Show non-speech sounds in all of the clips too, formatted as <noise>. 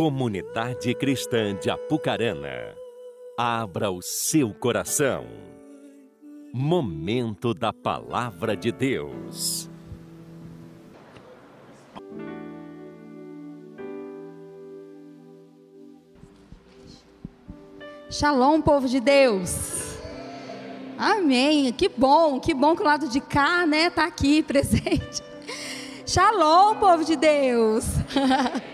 Comunidade Cristã de Apucarana, abra o seu coração. Momento da Palavra de Deus. Shalom, povo de Deus. Amém. Que bom, que bom que o lado de cá, né, tá aqui <laughs> presente. Shalom, povo de Deus. <laughs>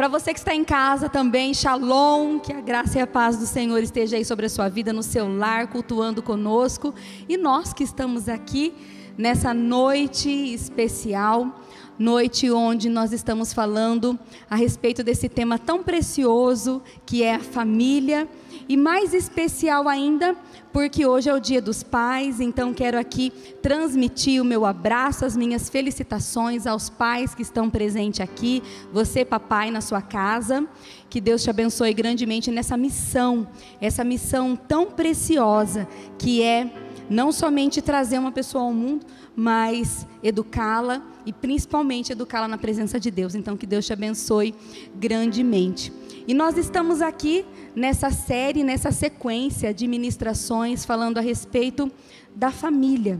Para você que está em casa também, shalom, que a graça e a paz do Senhor esteja aí sobre a sua vida, no seu lar, cultuando conosco. E nós que estamos aqui nessa noite especial, noite onde nós estamos falando a respeito desse tema tão precioso que é a família e mais especial ainda, porque hoje é o Dia dos Pais, então quero aqui transmitir o meu abraço, as minhas felicitações aos pais que estão presentes aqui, você, papai, na sua casa. Que Deus te abençoe grandemente nessa missão, essa missão tão preciosa que é não somente trazer uma pessoa ao mundo, mas educá-la e principalmente educá-la na presença de Deus. Então, que Deus te abençoe grandemente. E nós estamos aqui nessa série, nessa sequência de ministrações falando a respeito da família.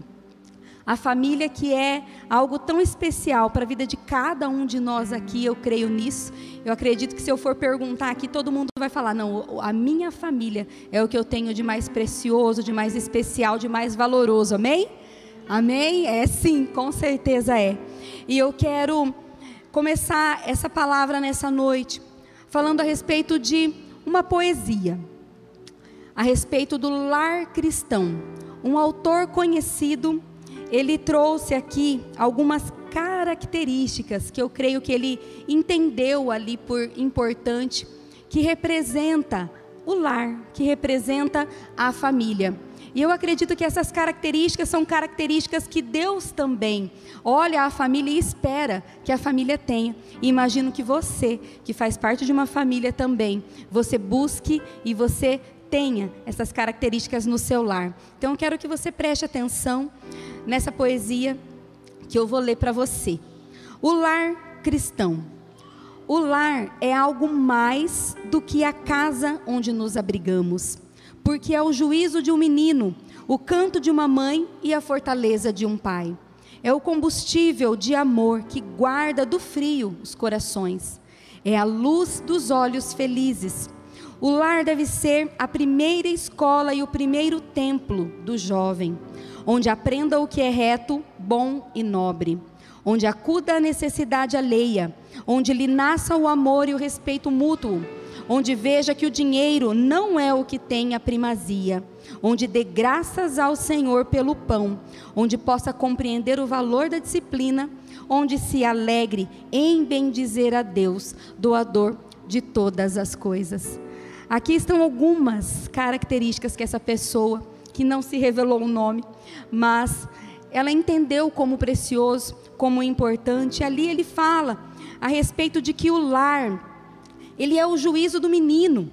A família que é algo tão especial para a vida de cada um de nós aqui, eu creio nisso. Eu acredito que se eu for perguntar aqui, todo mundo vai falar: não, a minha família é o que eu tenho de mais precioso, de mais especial, de mais valoroso. Amém? Amém? É sim, com certeza é. E eu quero começar essa palavra nessa noite falando a respeito de uma poesia a respeito do lar cristão. Um autor conhecido, ele trouxe aqui algumas características que eu creio que ele entendeu ali por importante, que representa o lar, que representa a família. E eu acredito que essas características são características que Deus também olha a família e espera que a família tenha. E imagino que você, que faz parte de uma família também, você busque e você tenha essas características no seu lar. Então eu quero que você preste atenção nessa poesia que eu vou ler para você. O lar cristão. O lar é algo mais do que a casa onde nos abrigamos porque é o juízo de um menino, o canto de uma mãe e a fortaleza de um pai. É o combustível de amor que guarda do frio os corações. É a luz dos olhos felizes. O lar deve ser a primeira escola e o primeiro templo do jovem, onde aprenda o que é reto, bom e nobre, onde acuda a necessidade alheia, onde lhe nasça o amor e o respeito mútuo onde veja que o dinheiro não é o que tem a primazia, onde dê graças ao Senhor pelo pão, onde possa compreender o valor da disciplina, onde se alegre em bendizer a Deus, doador de todas as coisas. Aqui estão algumas características que essa pessoa, que não se revelou o nome, mas ela entendeu como precioso, como importante. Ali ele fala a respeito de que o lar ele é o juízo do menino.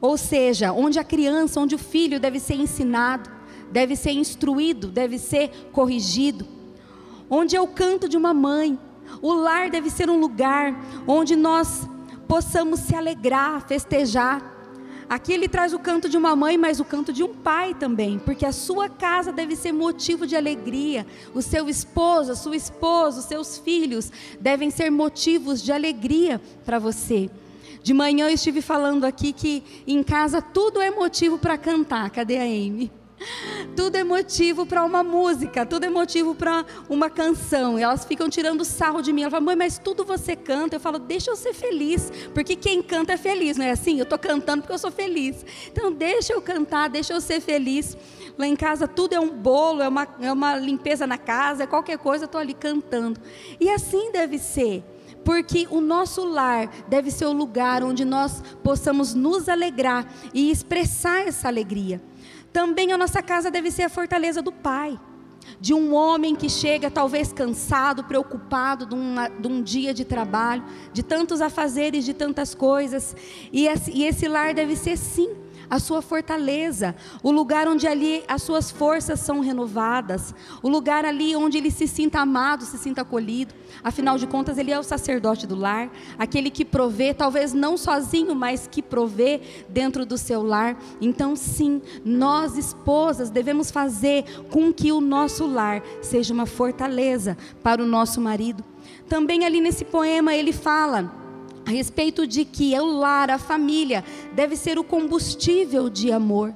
Ou seja, onde a criança, onde o filho deve ser ensinado, deve ser instruído, deve ser corrigido. Onde é o canto de uma mãe. O lar deve ser um lugar onde nós possamos se alegrar, festejar. Aqui ele traz o canto de uma mãe, mas o canto de um pai também, porque a sua casa deve ser motivo de alegria. O seu esposo, a sua esposa, os seus filhos devem ser motivos de alegria para você. De manhã eu estive falando aqui que em casa tudo é motivo para cantar. Cadê a Amy? Tudo é motivo para uma música, tudo é motivo para uma canção. E elas ficam tirando sarro de mim. Ela fala, mãe, mas tudo você canta. Eu falo, deixa eu ser feliz, porque quem canta é feliz, não é assim? Eu estou cantando porque eu sou feliz. Então, deixa eu cantar, deixa eu ser feliz. Lá em casa tudo é um bolo, é uma, é uma limpeza na casa, é qualquer coisa, eu estou ali cantando. E assim deve ser porque o nosso lar deve ser o lugar onde nós possamos nos alegrar e expressar essa alegria. Também a nossa casa deve ser a fortaleza do Pai, de um homem que chega talvez cansado, preocupado de, uma, de um dia de trabalho, de tantos afazeres, de tantas coisas, e esse, e esse lar deve ser sim a sua fortaleza, o lugar onde ali as suas forças são renovadas, o lugar ali onde ele se sinta amado, se sinta acolhido. Afinal de contas, ele é o sacerdote do lar, aquele que provê, talvez não sozinho, mas que provê dentro do seu lar. Então, sim, nós esposas devemos fazer com que o nosso lar seja uma fortaleza para o nosso marido. Também ali nesse poema ele fala a respeito de que o lar, a família, deve ser o combustível de amor.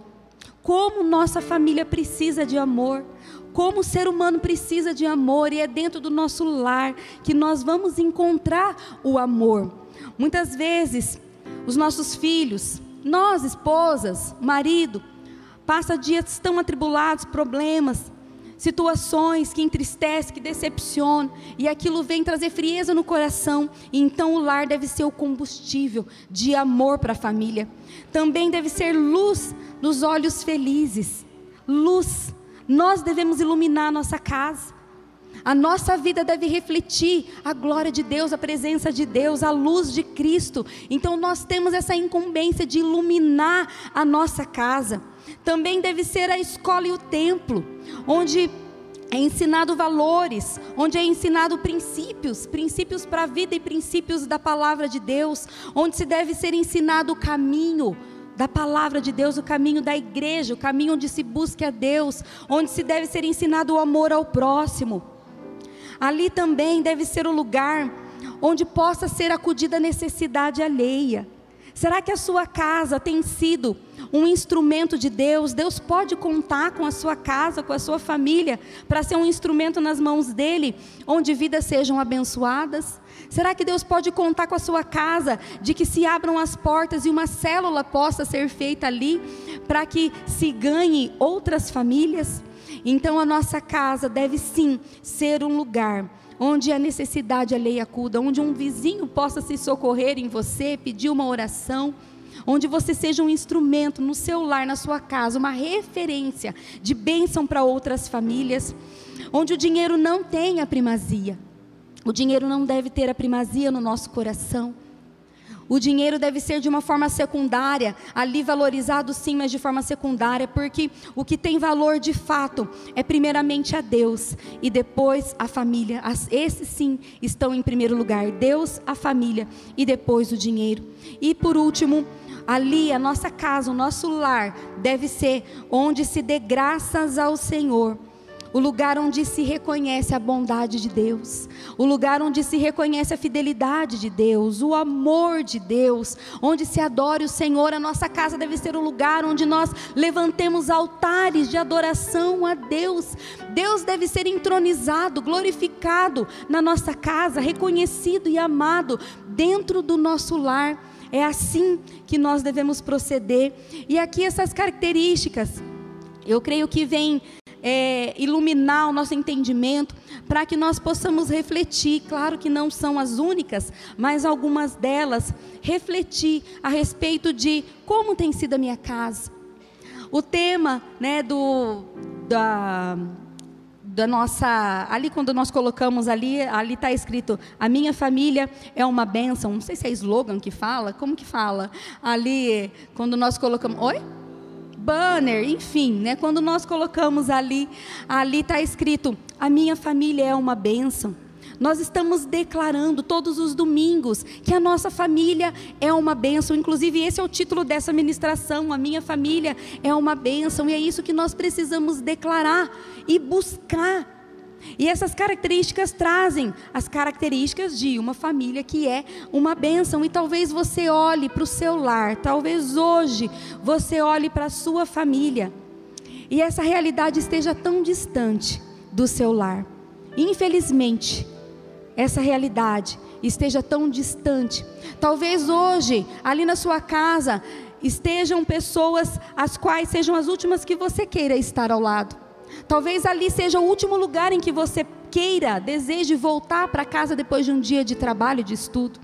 Como nossa família precisa de amor, como o ser humano precisa de amor, e é dentro do nosso lar que nós vamos encontrar o amor. Muitas vezes, os nossos filhos, nós, esposas, marido, passa dias tão atribulados, problemas, situações que entristecem, que decepcionam, e aquilo vem trazer frieza no coração, e então o lar deve ser o combustível de amor para a família. Também deve ser luz nos olhos felizes. Luz. Nós devemos iluminar a nossa casa. A nossa vida deve refletir a glória de Deus, a presença de Deus, a luz de Cristo. Então nós temos essa incumbência de iluminar a nossa casa. Também deve ser a escola e o templo, onde é ensinado valores, onde é ensinado princípios, princípios para a vida e princípios da palavra de Deus, onde se deve ser ensinado o caminho da palavra de Deus, o caminho da igreja, o caminho onde se busca a Deus, onde se deve ser ensinado o amor ao próximo. Ali também deve ser o lugar onde possa ser acudida a necessidade alheia. Será que a sua casa tem sido um instrumento de Deus? Deus pode contar com a sua casa, com a sua família, para ser um instrumento nas mãos dele, onde vidas sejam abençoadas? Será que Deus pode contar com a sua casa, de que se abram as portas e uma célula possa ser feita ali, para que se ganhe outras famílias? Então a nossa casa deve sim ser um lugar onde a necessidade alheia acuda, onde um vizinho possa se socorrer em você, pedir uma oração, onde você seja um instrumento no seu lar, na sua casa, uma referência de bênção para outras famílias, onde o dinheiro não tem a primazia. O dinheiro não deve ter a primazia no nosso coração. O dinheiro deve ser de uma forma secundária, ali valorizado sim, mas de forma secundária, porque o que tem valor de fato é primeiramente a Deus e depois a família. Esses sim estão em primeiro lugar: Deus, a família e depois o dinheiro. E por último, ali a nossa casa, o nosso lar, deve ser onde se dê graças ao Senhor o lugar onde se reconhece a bondade de Deus, o lugar onde se reconhece a fidelidade de Deus, o amor de Deus, onde se adore o Senhor. A nossa casa deve ser um lugar onde nós levantemos altares de adoração a Deus. Deus deve ser entronizado, glorificado na nossa casa, reconhecido e amado dentro do nosso lar. É assim que nós devemos proceder. E aqui essas características, eu creio que vem é, iluminar o nosso entendimento, para que nós possamos refletir. Claro que não são as únicas, mas algumas delas, refletir a respeito de como tem sido a minha casa. O tema né, do, da, da nossa. Ali, quando nós colocamos ali, ali está escrito: a minha família é uma bênção. Não sei se é slogan que fala, como que fala? Ali, quando nós colocamos. Oi? banner, enfim, né? Quando nós colocamos ali, ali está escrito: a minha família é uma bênção. Nós estamos declarando todos os domingos que a nossa família é uma bênção. Inclusive, esse é o título dessa ministração: A minha família é uma bênção. E é isso que nós precisamos declarar e buscar e essas características trazem as características de uma família que é uma bênção. E talvez você olhe para o seu lar, talvez hoje você olhe para a sua família e essa realidade esteja tão distante do seu lar. Infelizmente, essa realidade esteja tão distante. Talvez hoje, ali na sua casa, estejam pessoas as quais sejam as últimas que você queira estar ao lado. Talvez ali seja o último lugar em que você queira, deseje voltar para casa depois de um dia de trabalho, de estudo.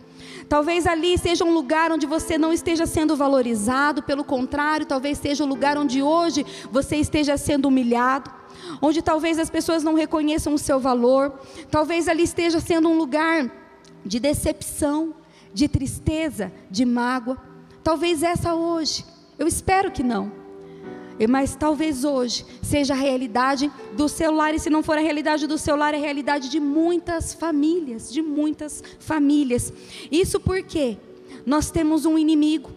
Talvez ali seja um lugar onde você não esteja sendo valorizado, pelo contrário, talvez seja o lugar onde hoje você esteja sendo humilhado, onde talvez as pessoas não reconheçam o seu valor, talvez ali esteja sendo um lugar de decepção, de tristeza, de mágoa. Talvez essa hoje Eu espero que não. Mas talvez hoje seja a realidade do seu lar, e se não for a realidade do seu lar, é a realidade de muitas famílias, de muitas famílias. Isso porque nós temos um inimigo.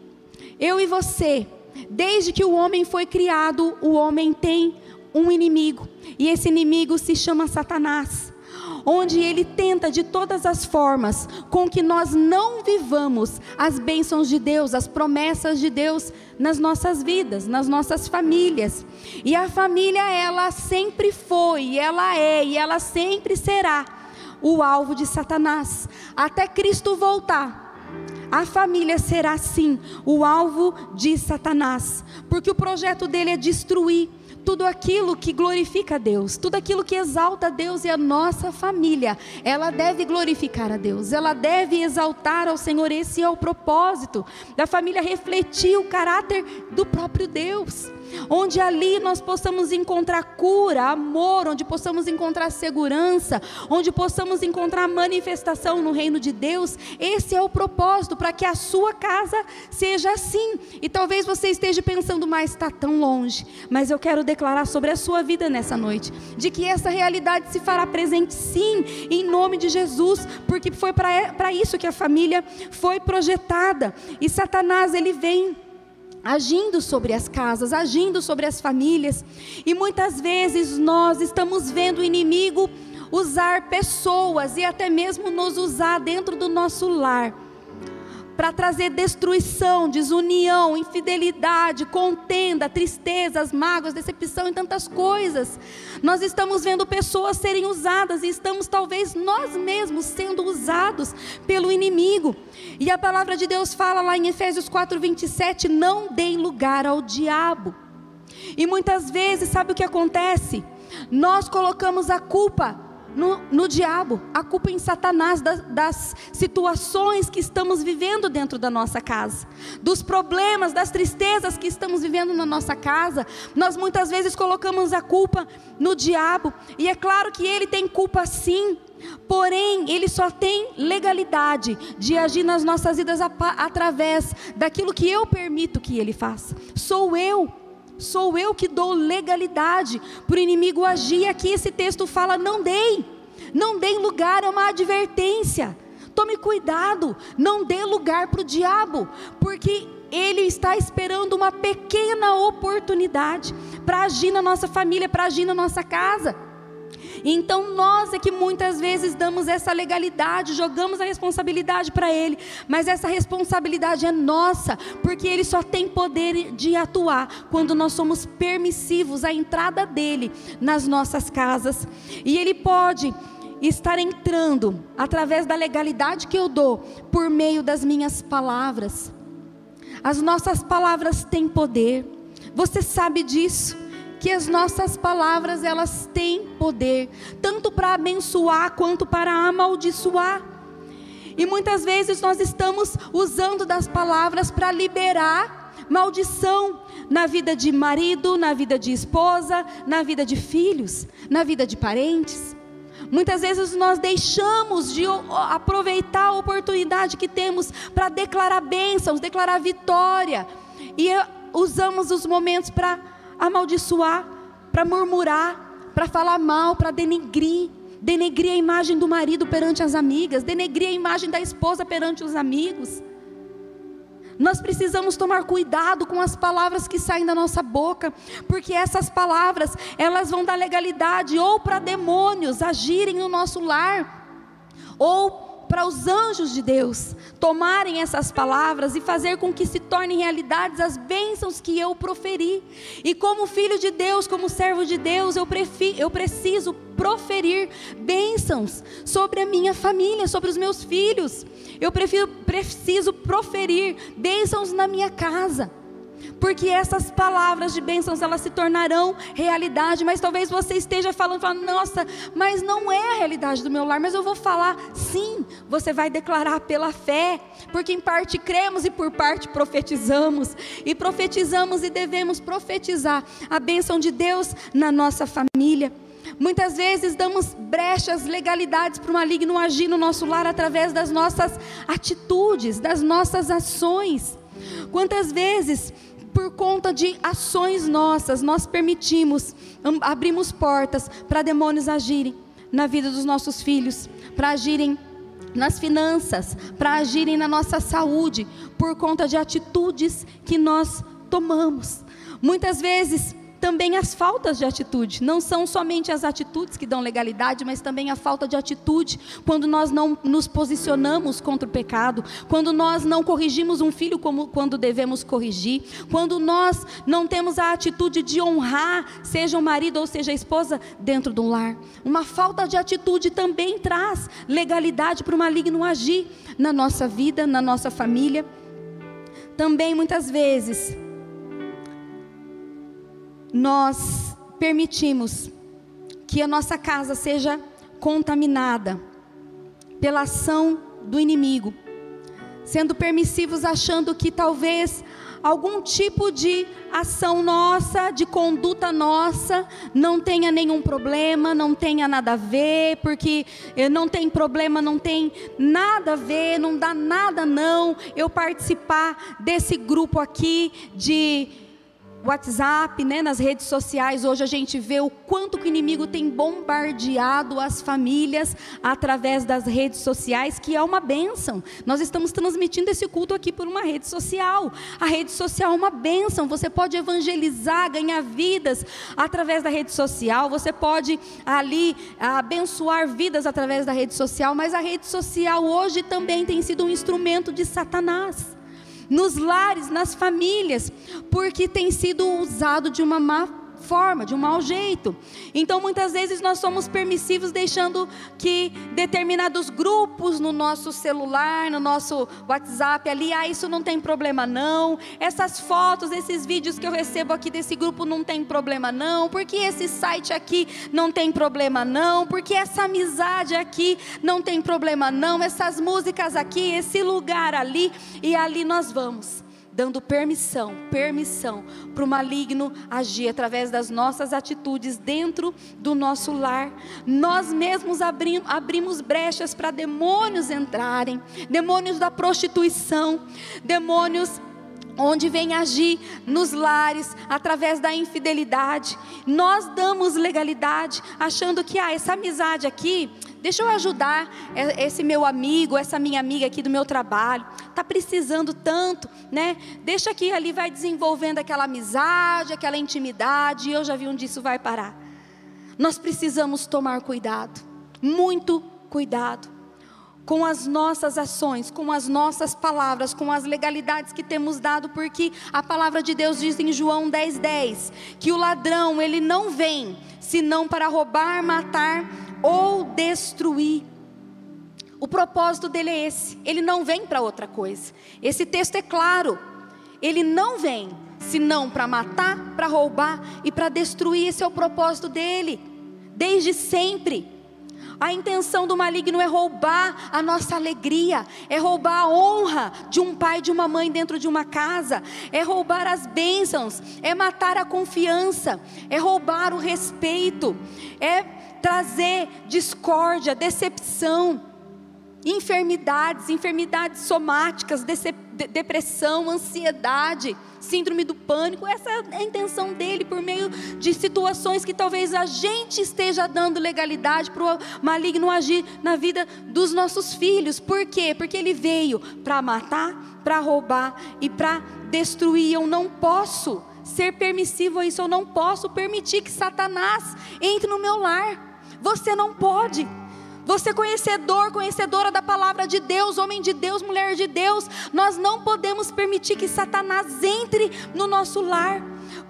Eu e você, desde que o homem foi criado, o homem tem um inimigo, e esse inimigo se chama Satanás onde ele tenta de todas as formas com que nós não vivamos as bênçãos de Deus, as promessas de Deus nas nossas vidas, nas nossas famílias. E a família, ela sempre foi, ela é e ela sempre será o alvo de Satanás, até Cristo voltar. A família será sim o alvo de Satanás, porque o projeto dele é destruir tudo aquilo que glorifica a Deus, tudo aquilo que exalta a Deus e a nossa família, ela deve glorificar a Deus, ela deve exaltar ao Senhor. Esse é o propósito da família refletir o caráter do próprio Deus onde ali nós possamos encontrar cura, amor, onde possamos encontrar segurança, onde possamos encontrar manifestação no reino de Deus. Esse é o propósito para que a sua casa seja assim. E talvez você esteja pensando, mas está tão longe. Mas eu quero declarar sobre a sua vida nessa noite, de que essa realidade se fará presente sim, em nome de Jesus, porque foi para isso que a família foi projetada. E Satanás, ele vem agindo sobre as casas, agindo sobre as famílias. E muitas vezes nós estamos vendo o inimigo usar pessoas e até mesmo nos usar dentro do nosso lar para trazer destruição, desunião, infidelidade, contenda, tristezas, mágoas, decepção e tantas coisas. Nós estamos vendo pessoas serem usadas e estamos talvez nós mesmos sendo usados pelo inimigo. E a palavra de Deus fala lá em Efésios 4:27, não deem lugar ao diabo. E muitas vezes, sabe o que acontece? Nós colocamos a culpa no, no diabo, a culpa em Satanás das, das situações que estamos vivendo dentro da nossa casa, dos problemas, das tristezas que estamos vivendo na nossa casa. Nós muitas vezes colocamos a culpa no diabo, e é claro que ele tem culpa sim, Porém, ele só tem legalidade de agir nas nossas vidas através daquilo que eu permito que ele faça. Sou eu Sou eu que dou legalidade para o inimigo agir. Aqui esse texto fala: não dei, não dei lugar, é uma advertência. Tome cuidado, não dê lugar para o diabo, porque ele está esperando uma pequena oportunidade para agir na nossa família, para agir na nossa casa. Então nós é que muitas vezes damos essa legalidade, jogamos a responsabilidade para Ele, mas essa responsabilidade é nossa, porque Ele só tem poder de atuar quando nós somos permissivos à entrada dEle nas nossas casas. E Ele pode estar entrando através da legalidade que eu dou por meio das minhas palavras. As nossas palavras têm poder. Você sabe disso que as nossas palavras elas têm poder, tanto para abençoar quanto para amaldiçoar. E muitas vezes nós estamos usando das palavras para liberar maldição na vida de marido, na vida de esposa, na vida de filhos, na vida de parentes. Muitas vezes nós deixamos de aproveitar a oportunidade que temos para declarar bênçãos, declarar vitória, e usamos os momentos para amaldiçoar, para murmurar, para falar mal, para denegrir, denegrir a imagem do marido perante as amigas, denegrir a imagem da esposa perante os amigos. Nós precisamos tomar cuidado com as palavras que saem da nossa boca, porque essas palavras, elas vão dar legalidade ou para demônios agirem no nosso lar, ou para os anjos de Deus tomarem essas palavras e fazer com que se tornem realidades as bênçãos que eu proferi. E como filho de Deus, como servo de Deus, eu, prefi, eu preciso proferir bênçãos sobre a minha família, sobre os meus filhos. Eu prefiro, preciso proferir bênçãos na minha casa porque essas palavras de bênçãos elas se tornarão realidade, mas talvez você esteja falando, falando, nossa, mas não é a realidade do meu lar, mas eu vou falar, sim, você vai declarar pela fé, porque em parte cremos e por parte profetizamos, e profetizamos e devemos profetizar a bênção de Deus na nossa família. Muitas vezes damos brechas, legalidades para o maligno agir no nosso lar através das nossas atitudes, das nossas ações. Quantas vezes por conta de ações nossas, nós permitimos, abrimos portas para demônios agirem na vida dos nossos filhos, para agirem nas finanças, para agirem na nossa saúde, por conta de atitudes que nós tomamos. Muitas vezes também as faltas de atitude. Não são somente as atitudes que dão legalidade, mas também a falta de atitude. Quando nós não nos posicionamos contra o pecado, quando nós não corrigimos um filho como quando devemos corrigir, quando nós não temos a atitude de honrar, seja o marido ou seja a esposa, dentro do lar. Uma falta de atitude também traz legalidade para o maligno agir na nossa vida, na nossa família. Também muitas vezes nós permitimos que a nossa casa seja contaminada pela ação do inimigo, sendo permissivos achando que talvez algum tipo de ação nossa, de conduta nossa, não tenha nenhum problema, não tenha nada a ver, porque não tem problema, não tem nada a ver, não dá nada não eu participar desse grupo aqui de WhatsApp, né, nas redes sociais, hoje a gente vê o quanto que o inimigo tem bombardeado as famílias através das redes sociais, que é uma bênção. Nós estamos transmitindo esse culto aqui por uma rede social. A rede social é uma bênção. Você pode evangelizar, ganhar vidas através da rede social. Você pode ali abençoar vidas através da rede social. Mas a rede social hoje também tem sido um instrumento de Satanás nos lares, nas famílias, porque tem sido usado de uma má forma, de um mau jeito. Então, muitas vezes nós somos permissivos, deixando que determinados grupos no nosso celular, no nosso WhatsApp ali, ah, isso não tem problema não. Essas fotos, esses vídeos que eu recebo aqui desse grupo não tem problema não. Porque esse site aqui não tem problema não. Porque essa amizade aqui não tem problema não. Essas músicas aqui, esse lugar ali e ali nós vamos dando permissão, permissão para o maligno agir através das nossas atitudes dentro do nosso lar. Nós mesmos abrimos, abrimos brechas para demônios entrarem, demônios da prostituição, demônios onde vem agir nos lares através da infidelidade. Nós damos legalidade, achando que ah, essa amizade aqui Deixa eu ajudar esse meu amigo, essa minha amiga aqui do meu trabalho. Está precisando tanto, né? Deixa que ali vai desenvolvendo aquela amizade, aquela intimidade. E eu já vi onde isso vai parar. Nós precisamos tomar cuidado, muito cuidado com as nossas ações, com as nossas palavras, com as legalidades que temos dado, porque a palavra de Deus diz em João 10:10 10, que o ladrão ele não vem senão para roubar, matar ou destruir. O propósito dele é esse. Ele não vem para outra coisa. Esse texto é claro. Ele não vem senão para matar, para roubar e para destruir. Esse é o propósito dele. Desde sempre. A intenção do maligno é roubar a nossa alegria, é roubar a honra de um pai de uma mãe dentro de uma casa, é roubar as bênçãos, é matar a confiança, é roubar o respeito, é trazer discórdia, decepção, enfermidades, enfermidades somáticas, depressão, ansiedade, síndrome do pânico. Essa é a intenção dele por meio de situações que talvez a gente esteja dando legalidade para o maligno agir na vida dos nossos filhos. Por quê? Porque ele veio para matar, para roubar e para destruir. Eu não posso ser permissivo a isso, eu não posso permitir que Satanás entre no meu lar. Você não pode. Você conhecedor, conhecedora da palavra de Deus, homem de Deus, mulher de Deus, nós não podemos permitir que Satanás entre no nosso lar.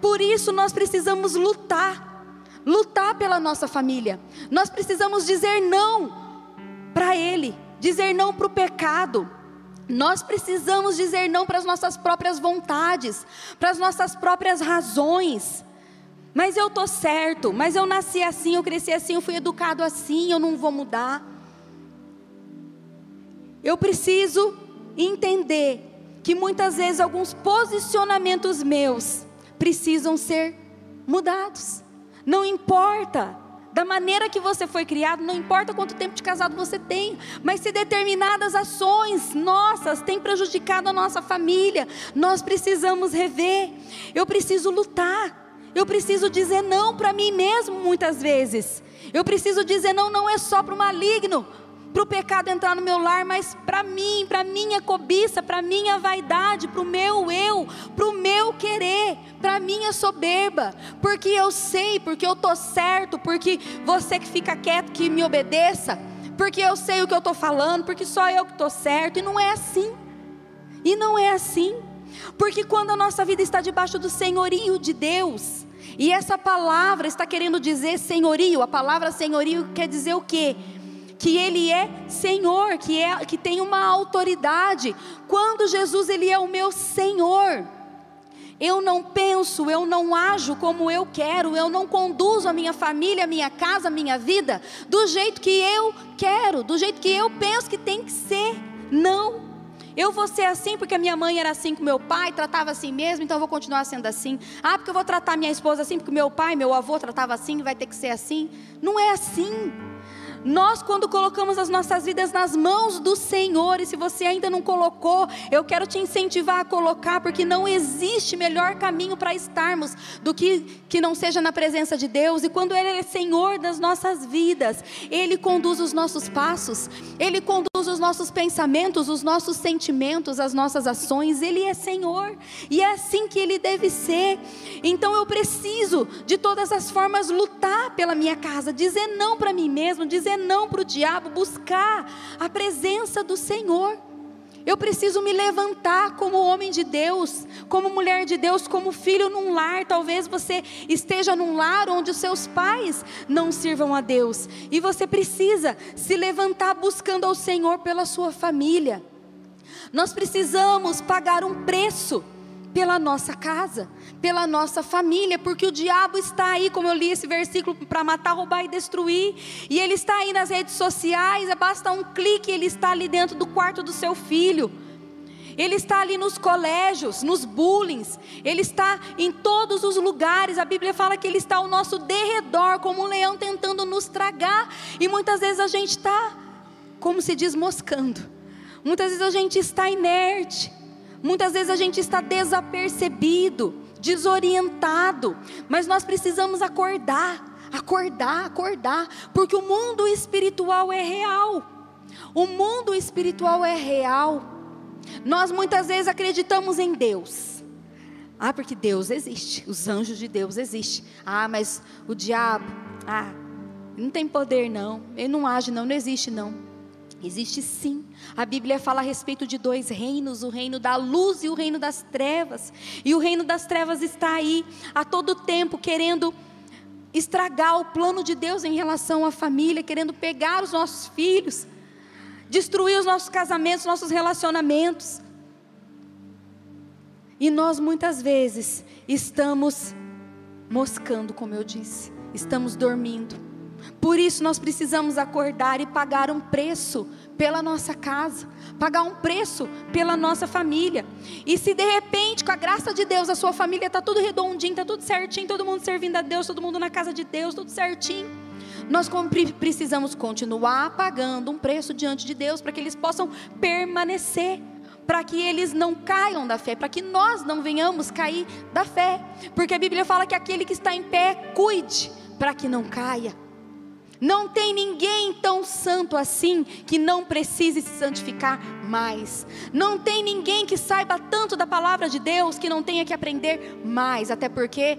Por isso nós precisamos lutar, lutar pela nossa família. Nós precisamos dizer não para ele, dizer não para o pecado. Nós precisamos dizer não para as nossas próprias vontades, para as nossas próprias razões. Mas eu tô certo, mas eu nasci assim, eu cresci assim, eu fui educado assim, eu não vou mudar. Eu preciso entender que muitas vezes alguns posicionamentos meus precisam ser mudados. Não importa da maneira que você foi criado, não importa quanto tempo de casado você tem, mas se determinadas ações nossas têm prejudicado a nossa família, nós precisamos rever. Eu preciso lutar. Eu preciso dizer não para mim mesmo muitas vezes. Eu preciso dizer não, não é só para o maligno, para o pecado entrar no meu lar, mas para mim, para minha cobiça, para minha vaidade, para o meu eu, para o meu querer, para minha soberba, porque eu sei, porque eu estou certo, porque você que fica quieto, que me obedeça, porque eu sei o que eu estou falando, porque só eu que estou certo, e não é assim, e não é assim, porque quando a nossa vida está debaixo do senhorio de Deus, e essa palavra está querendo dizer senhorio, a palavra senhorio quer dizer o quê? que ele é Senhor, que é que tem uma autoridade. Quando Jesus ele é o meu Senhor, eu não penso, eu não ajo como eu quero, eu não conduzo a minha família, a minha casa, a minha vida do jeito que eu quero, do jeito que eu penso que tem que ser. Não. Eu vou ser assim porque a minha mãe era assim com meu pai, tratava assim mesmo, então eu vou continuar sendo assim. Ah, porque eu vou tratar minha esposa assim porque meu pai, meu avô tratava assim, vai ter que ser assim. Não é assim. Nós, quando colocamos as nossas vidas nas mãos do Senhor, e se você ainda não colocou, eu quero te incentivar a colocar, porque não existe melhor caminho para estarmos do que que não seja na presença de Deus. E quando Ele é Senhor das nossas vidas, Ele conduz os nossos passos, Ele conduz os nossos pensamentos, os nossos sentimentos, as nossas ações. Ele é Senhor, e é assim que Ele deve ser. Então eu preciso, de todas as formas, lutar pela minha casa, dizer não para mim mesmo, dizer não para o diabo, buscar a presença do Senhor. Eu preciso me levantar como homem de Deus, como mulher de Deus, como filho num lar. Talvez você esteja num lar onde os seus pais não sirvam a Deus. E você precisa se levantar buscando ao Senhor pela sua família. Nós precisamos pagar um preço pela nossa casa, pela nossa família, porque o diabo está aí, como eu li esse versículo, para matar, roubar e destruir, e ele está aí nas redes sociais, basta um clique, ele está ali dentro do quarto do seu filho. Ele está ali nos colégios, nos bullings, Ele está em todos os lugares. A Bíblia fala que Ele está ao nosso derredor, como um leão tentando nos tragar. E muitas vezes a gente está, como se diz, moscando. Muitas vezes a gente está inerte. Muitas vezes a gente está desapercebido, desorientado, mas nós precisamos acordar, acordar, acordar, porque o mundo espiritual é real. O mundo espiritual é real. Nós muitas vezes acreditamos em Deus. Ah, porque Deus existe, os anjos de Deus existem. Ah, mas o diabo, ah, não tem poder não, ele não age não, não existe não. Existe sim. A Bíblia fala a respeito de dois reinos: o reino da luz e o reino das trevas. E o reino das trevas está aí a todo tempo querendo estragar o plano de Deus em relação à família, querendo pegar os nossos filhos, destruir os nossos casamentos, nossos relacionamentos. E nós muitas vezes estamos moscando, como eu disse, estamos dormindo por isso nós precisamos acordar e pagar um preço pela nossa casa, pagar um preço pela nossa família. E se de repente, com a graça de Deus, a sua família está tudo redondinho, está tudo certinho, todo mundo servindo a Deus, todo mundo na casa de Deus, tudo certinho. Nós precisamos continuar pagando um preço diante de Deus para que eles possam permanecer para que eles não caiam da fé, para que nós não venhamos cair da fé, porque a Bíblia fala que aquele que está em pé, cuide para que não caia. Não tem ninguém tão santo assim que não precise se santificar mais. Não tem ninguém que saiba tanto da palavra de Deus que não tenha que aprender mais, até porque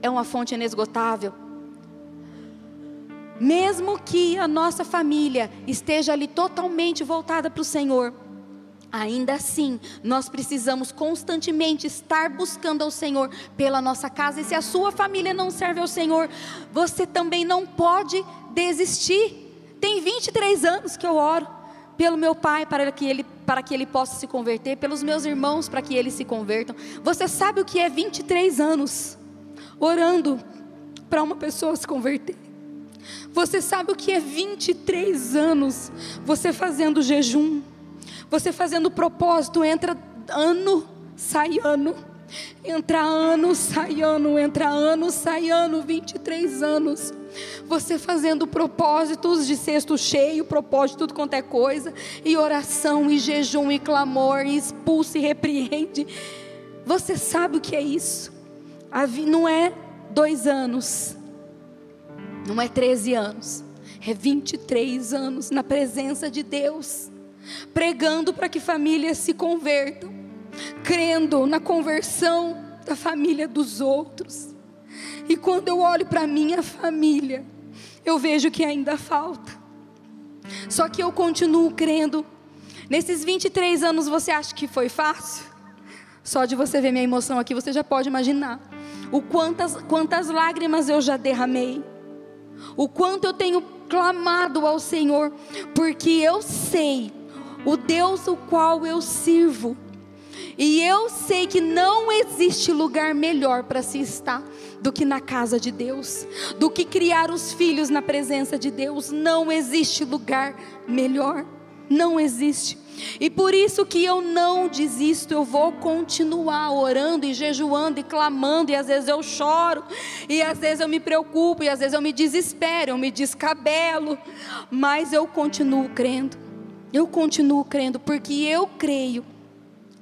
é uma fonte inesgotável. Mesmo que a nossa família esteja ali totalmente voltada para o Senhor, Ainda assim, nós precisamos constantemente estar buscando ao Senhor pela nossa casa. E se a sua família não serve ao Senhor, você também não pode desistir. Tem 23 anos que eu oro pelo meu pai para que ele para que ele possa se converter, pelos meus irmãos para que eles se convertam. Você sabe o que é 23 anos orando para uma pessoa se converter? Você sabe o que é 23 anos você fazendo jejum? Você fazendo propósito, entra ano, sai ano. Entra ano, sai ano, entra ano, sai ano, 23 anos. Você fazendo propósitos de cesto cheio, propósito tudo quanto é coisa, e oração, e jejum, e clamor, e expulsa e repreende. Você sabe o que é isso? Não é dois anos, não é 13 anos, é 23 anos na presença de Deus, pregando para que famílias se convertam, crendo na conversão da família dos outros. E quando eu olho para minha família, eu vejo que ainda falta. Só que eu continuo crendo. Nesses 23 anos você acha que foi fácil? Só de você ver minha emoção aqui, você já pode imaginar o quantas, quantas lágrimas eu já derramei, o quanto eu tenho clamado ao Senhor, porque eu sei o Deus o qual eu sirvo, e eu sei que não existe lugar melhor para se estar do que na casa de Deus, do que criar os filhos na presença de Deus. Não existe lugar melhor, não existe. E por isso que eu não desisto, eu vou continuar orando e jejuando e clamando, e às vezes eu choro, e às vezes eu me preocupo, e às vezes eu me desespero, eu me descabelo, mas eu continuo crendo. Eu continuo crendo porque eu creio.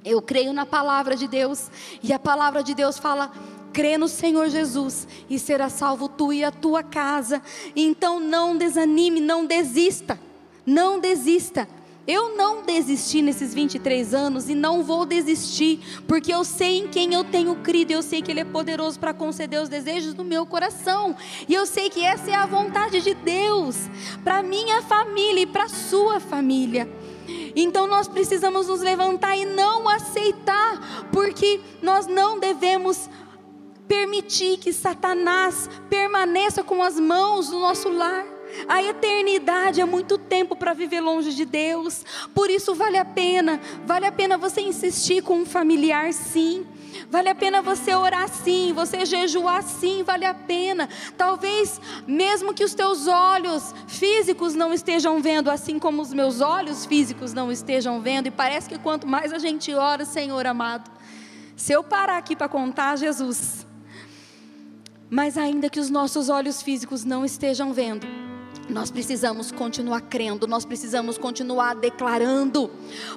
Eu creio na palavra de Deus, e a palavra de Deus fala: crê no Senhor Jesus e será salvo tu e a tua casa. Então não desanime, não desista. Não desista. Eu não desisti nesses 23 anos e não vou desistir, porque eu sei em quem eu tenho crido, eu sei que Ele é poderoso para conceder os desejos do meu coração, e eu sei que essa é a vontade de Deus para minha família e para sua família. Então nós precisamos nos levantar e não aceitar, porque nós não devemos permitir que Satanás permaneça com as mãos no nosso lar. A eternidade é muito tempo para viver longe de Deus. Por isso vale a pena, vale a pena você insistir com um familiar sim. Vale a pena você orar sim, você jejuar sim, vale a pena. Talvez mesmo que os teus olhos físicos não estejam vendo, assim como os meus olhos físicos não estejam vendo, e parece que quanto mais a gente ora, Senhor amado, se eu parar aqui para contar, Jesus, mas ainda que os nossos olhos físicos não estejam vendo, nós precisamos continuar crendo, nós precisamos continuar declarando,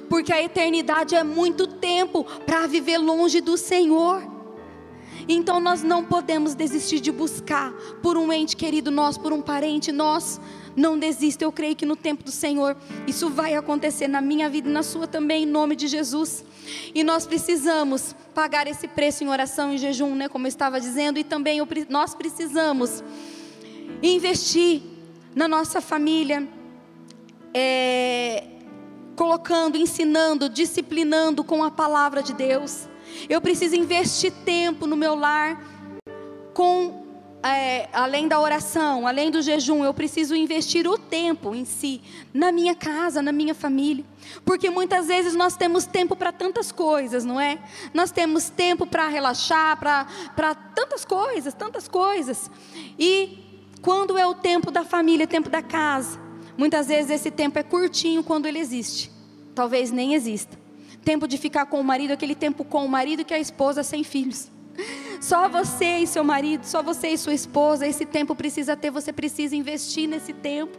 porque a eternidade é muito tempo para viver longe do Senhor. Então nós não podemos desistir de buscar por um ente querido nosso, por um parente nosso. Não desista, eu creio que no tempo do Senhor isso vai acontecer na minha vida e na sua também, em nome de Jesus. E nós precisamos pagar esse preço em oração e jejum, né, como eu estava dizendo, e também nós precisamos investir na nossa família, é, colocando, ensinando, disciplinando com a palavra de Deus. Eu preciso investir tempo no meu lar com é, além da oração, além do jejum, eu preciso investir o tempo em si, na minha casa, na minha família. Porque muitas vezes nós temos tempo para tantas coisas, não é? Nós temos tempo para relaxar, para tantas coisas, tantas coisas. E quando é o tempo da família, tempo da casa? Muitas vezes esse tempo é curtinho quando ele existe. Talvez nem exista. Tempo de ficar com o marido, aquele tempo com o marido que a esposa sem filhos. Só você e seu marido, só você e sua esposa, esse tempo precisa ter, você precisa investir nesse tempo.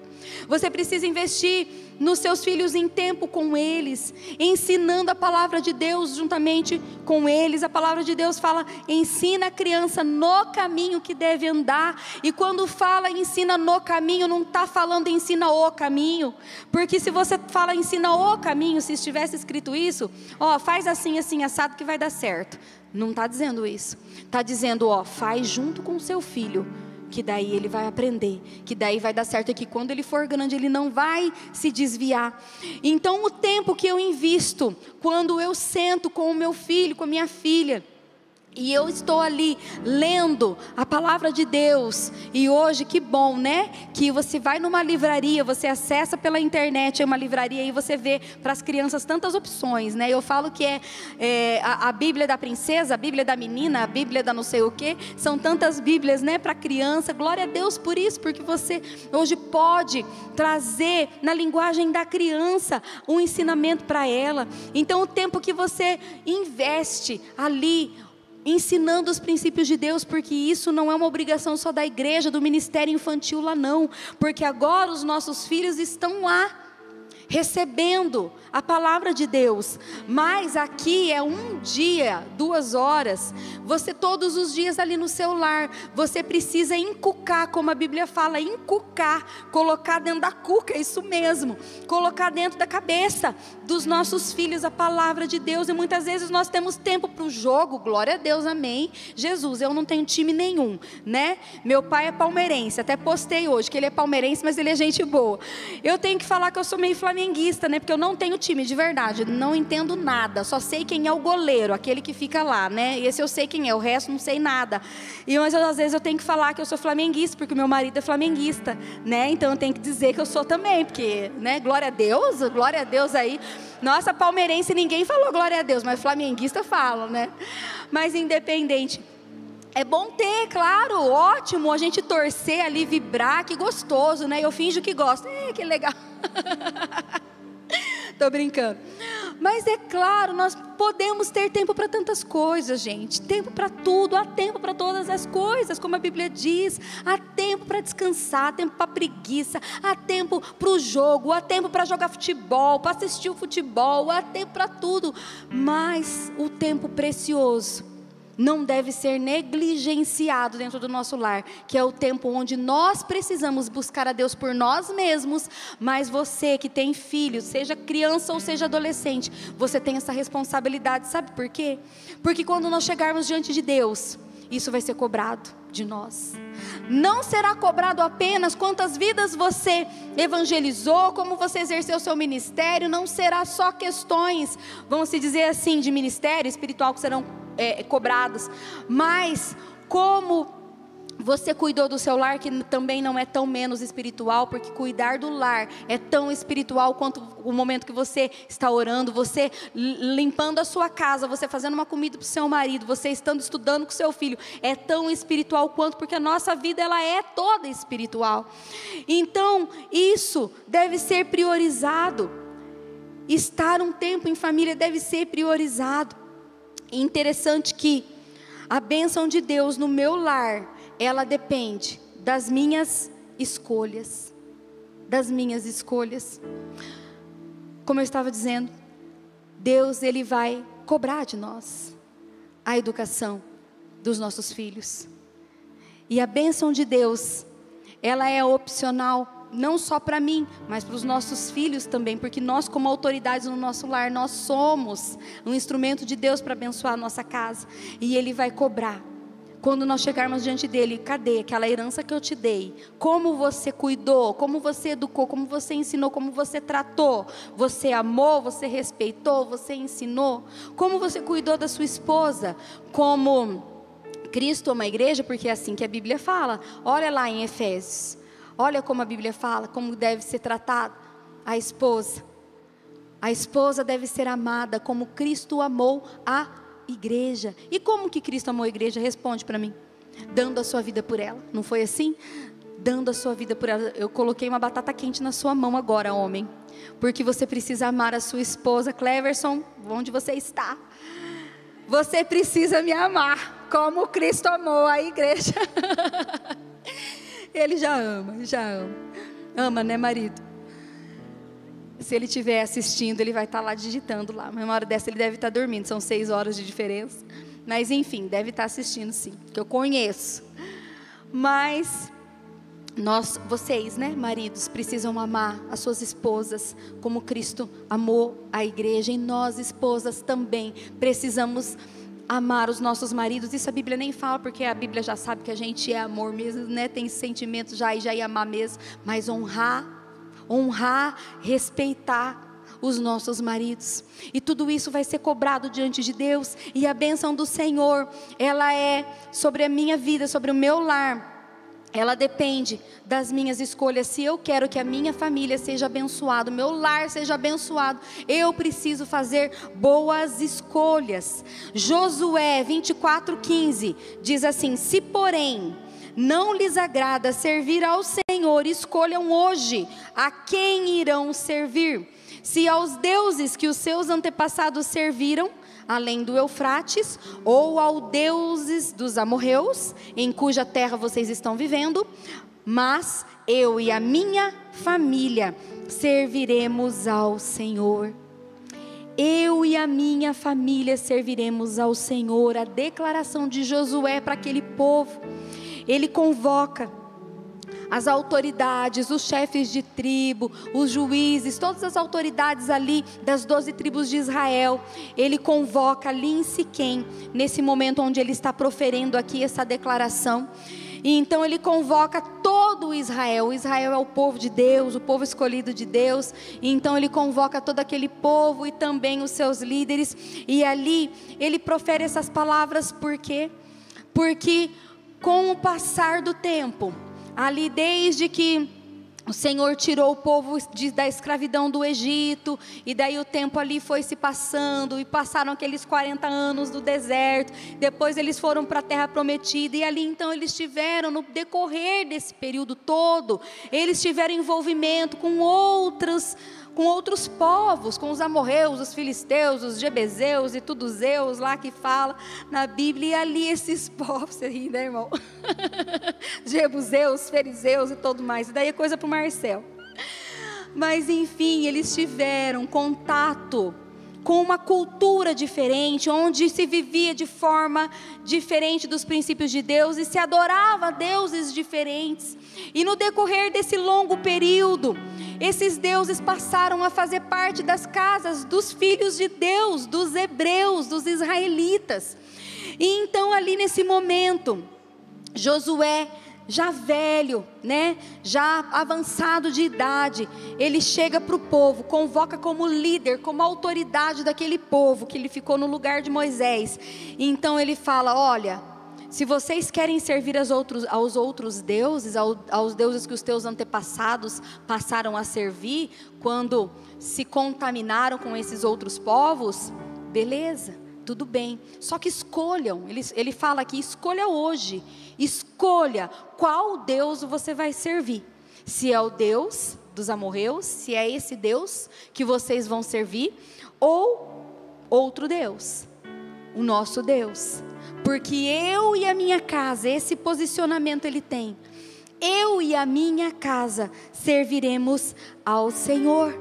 Você precisa investir nos seus filhos em tempo com eles, ensinando a palavra de Deus juntamente com eles. A palavra de Deus fala: ensina a criança no caminho que deve andar. E quando fala ensina no caminho, não está falando ensina o caminho, porque se você fala ensina o caminho, se estivesse escrito isso, ó, faz assim, assim, assado que vai dar certo. Não está dizendo isso. Está dizendo, ó, faz junto com seu filho que daí ele vai aprender, que daí vai dar certo e que quando ele for grande ele não vai se desviar. Então o tempo que eu invisto, quando eu sento com o meu filho, com a minha filha, e eu estou ali lendo a palavra de Deus. E hoje, que bom, né? Que você vai numa livraria, você acessa pela internet é uma livraria e você vê para as crianças tantas opções, né? Eu falo que é, é a, a, Bíblia da princesa, a Bíblia da menina, a Bíblia da não sei o quê. São tantas Bíblias, né? Para criança. Glória a Deus por isso, porque você hoje pode trazer na linguagem da criança um ensinamento para ela. Então, o tempo que você investe ali ensinando os princípios de Deus, porque isso não é uma obrigação só da igreja, do ministério infantil lá não, porque agora os nossos filhos estão lá recebendo a palavra de Deus. Mas aqui é um dia, duas horas. Você todos os dias ali no seu lar, você precisa encucar, como a Bíblia fala, encucar, colocar dentro da cuca, é isso mesmo, colocar dentro da cabeça dos nossos filhos a palavra de Deus. E muitas vezes nós temos tempo para o jogo, glória a Deus, amém. Jesus, eu não tenho time nenhum, né? Meu pai é palmeirense, até postei hoje que ele é palmeirense, mas ele é gente boa. Eu tenho que falar que eu sou meio né? Porque eu não tenho time de verdade, não entendo nada, só sei quem é o goleiro, aquele que fica lá, né? Esse eu sei quem é, o resto não sei nada. E mas às vezes eu tenho que falar que eu sou flamenguista, porque meu marido é flamenguista, né? Então eu tenho que dizer que eu sou também, porque, né? Glória a Deus, glória a Deus aí. Nossa, palmeirense ninguém falou glória a Deus, mas flamenguista fala, né? Mas independente. É bom ter, claro, ótimo a gente torcer ali, vibrar, que gostoso, né? Eu finjo que gosto. É, que legal. <laughs> Tô brincando. Mas é claro, nós podemos ter tempo para tantas coisas, gente. Tempo para tudo, há tempo para todas as coisas, como a Bíblia diz. Há tempo para descansar, há tempo para preguiça, há tempo para o jogo, há tempo para jogar futebol, para assistir o futebol, há tempo para tudo. Mas o tempo precioso não deve ser negligenciado dentro do nosso lar, que é o tempo onde nós precisamos buscar a Deus por nós mesmos, mas você que tem filhos, seja criança ou seja adolescente, você tem essa responsabilidade, sabe por quê? Porque quando nós chegarmos diante de Deus, isso vai ser cobrado de nós. Não será cobrado apenas quantas vidas você evangelizou, como você exerceu seu ministério, não será só questões, vamos se dizer assim, de ministério espiritual que serão é, mas como você cuidou do seu lar, que também não é tão menos espiritual, porque cuidar do lar é tão espiritual quanto o momento que você está orando, você limpando a sua casa, você fazendo uma comida para o seu marido, você estando estudando com seu filho, é tão espiritual quanto, porque a nossa vida ela é toda espiritual. Então, isso deve ser priorizado. Estar um tempo em família deve ser priorizado. E interessante que a bênção de Deus no meu lar, ela depende das minhas escolhas. Das minhas escolhas. Como eu estava dizendo, Deus ele vai cobrar de nós a educação dos nossos filhos. E a bênção de Deus, ela é opcional não só para mim, mas para os nossos filhos também, porque nós, como autoridades no nosso lar, nós somos um instrumento de Deus para abençoar a nossa casa, e Ele vai cobrar. Quando nós chegarmos diante dele, cadê aquela herança que eu te dei? Como você cuidou? Como você educou? Como você ensinou? Como você tratou? Você amou? Você respeitou? Você ensinou? Como você cuidou da sua esposa? Como Cristo ama a igreja? Porque é assim que a Bíblia fala. Olha lá em Efésios. Olha como a Bíblia fala, como deve ser tratada a esposa. A esposa deve ser amada como Cristo amou a igreja. E como que Cristo amou a igreja? Responde para mim. Dando a sua vida por ela. Não foi assim? Dando a sua vida por ela. Eu coloquei uma batata quente na sua mão agora, homem. Porque você precisa amar a sua esposa. Cleverson, onde você está? Você precisa me amar como Cristo amou a igreja. <laughs> Ele já ama, já ama. Ama, né, marido? Se ele estiver assistindo, ele vai estar lá digitando lá. Mas uma hora dessa ele deve estar dormindo, são seis horas de diferença. Mas enfim, deve estar assistindo sim, que eu conheço. Mas nós, vocês, né, maridos, precisam amar as suas esposas como Cristo amou a igreja, e nós, esposas, também precisamos amar amar os nossos maridos. Isso a Bíblia nem fala, porque a Bíblia já sabe que a gente é amor mesmo, né? Tem sentimento já e já ia amar mesmo. Mas honrar, honrar, respeitar os nossos maridos. E tudo isso vai ser cobrado diante de Deus. E a bênção do Senhor, ela é sobre a minha vida, sobre o meu lar ela depende das minhas escolhas. Se eu quero que a minha família seja abençoada, meu lar seja abençoado, eu preciso fazer boas escolhas. Josué 24:15 diz assim: Se porém não lhes agrada servir ao Senhor, escolham hoje a quem irão servir se aos deuses que os seus antepassados serviram, além do Eufrates, ou aos deuses dos amorreus, em cuja terra vocês estão vivendo, mas eu e a minha família serviremos ao Senhor. Eu e a minha família serviremos ao Senhor. A declaração de Josué para aquele povo. Ele convoca as autoridades, os chefes de tribo, os juízes, todas as autoridades ali das doze tribos de Israel. Ele convoca ali em Siquém, nesse momento onde ele está proferindo aqui essa declaração. E então ele convoca todo o Israel. O Israel é o povo de Deus, o povo escolhido de Deus. E então ele convoca todo aquele povo e também os seus líderes. E ali ele profere essas palavras por quê? Porque com o passar do tempo, ali desde que o Senhor tirou o povo de, da escravidão do Egito, e daí o tempo ali foi se passando, e passaram aqueles 40 anos do deserto, depois eles foram para a terra prometida, e ali então eles tiveram, no decorrer desse período todo, eles tiveram envolvimento com outros com outros povos, com os amorreus, os filisteus, os jebezeus e tudo zeus lá que fala na Bíblia, e ali esses <laughs> povos, ri, né, irmão? <laughs> Jebuseus, fariseus e tudo mais, e daí é coisa para o Marcel. Mas enfim, eles tiveram contato com uma cultura diferente, onde se vivia de forma diferente dos princípios de Deus e se adorava deuses diferentes. E no decorrer desse longo período, esses deuses passaram a fazer parte das casas dos filhos de Deus, dos hebreus, dos israelitas. E então, ali nesse momento, Josué já velho, né? Já avançado de idade, ele chega para o povo, convoca como líder, como autoridade daquele povo que ele ficou no lugar de Moisés. E então ele fala: Olha, se vocês querem servir aos outros, aos outros deuses, aos deuses que os teus antepassados passaram a servir, quando se contaminaram com esses outros povos, beleza tudo bem. Só que escolham, ele, ele fala aqui: escolha hoje, escolha qual Deus você vai servir. Se é o Deus dos amorreus, se é esse Deus que vocês vão servir, ou outro Deus, o nosso Deus. Porque eu e a minha casa, esse posicionamento ele tem. Eu e a minha casa serviremos ao Senhor.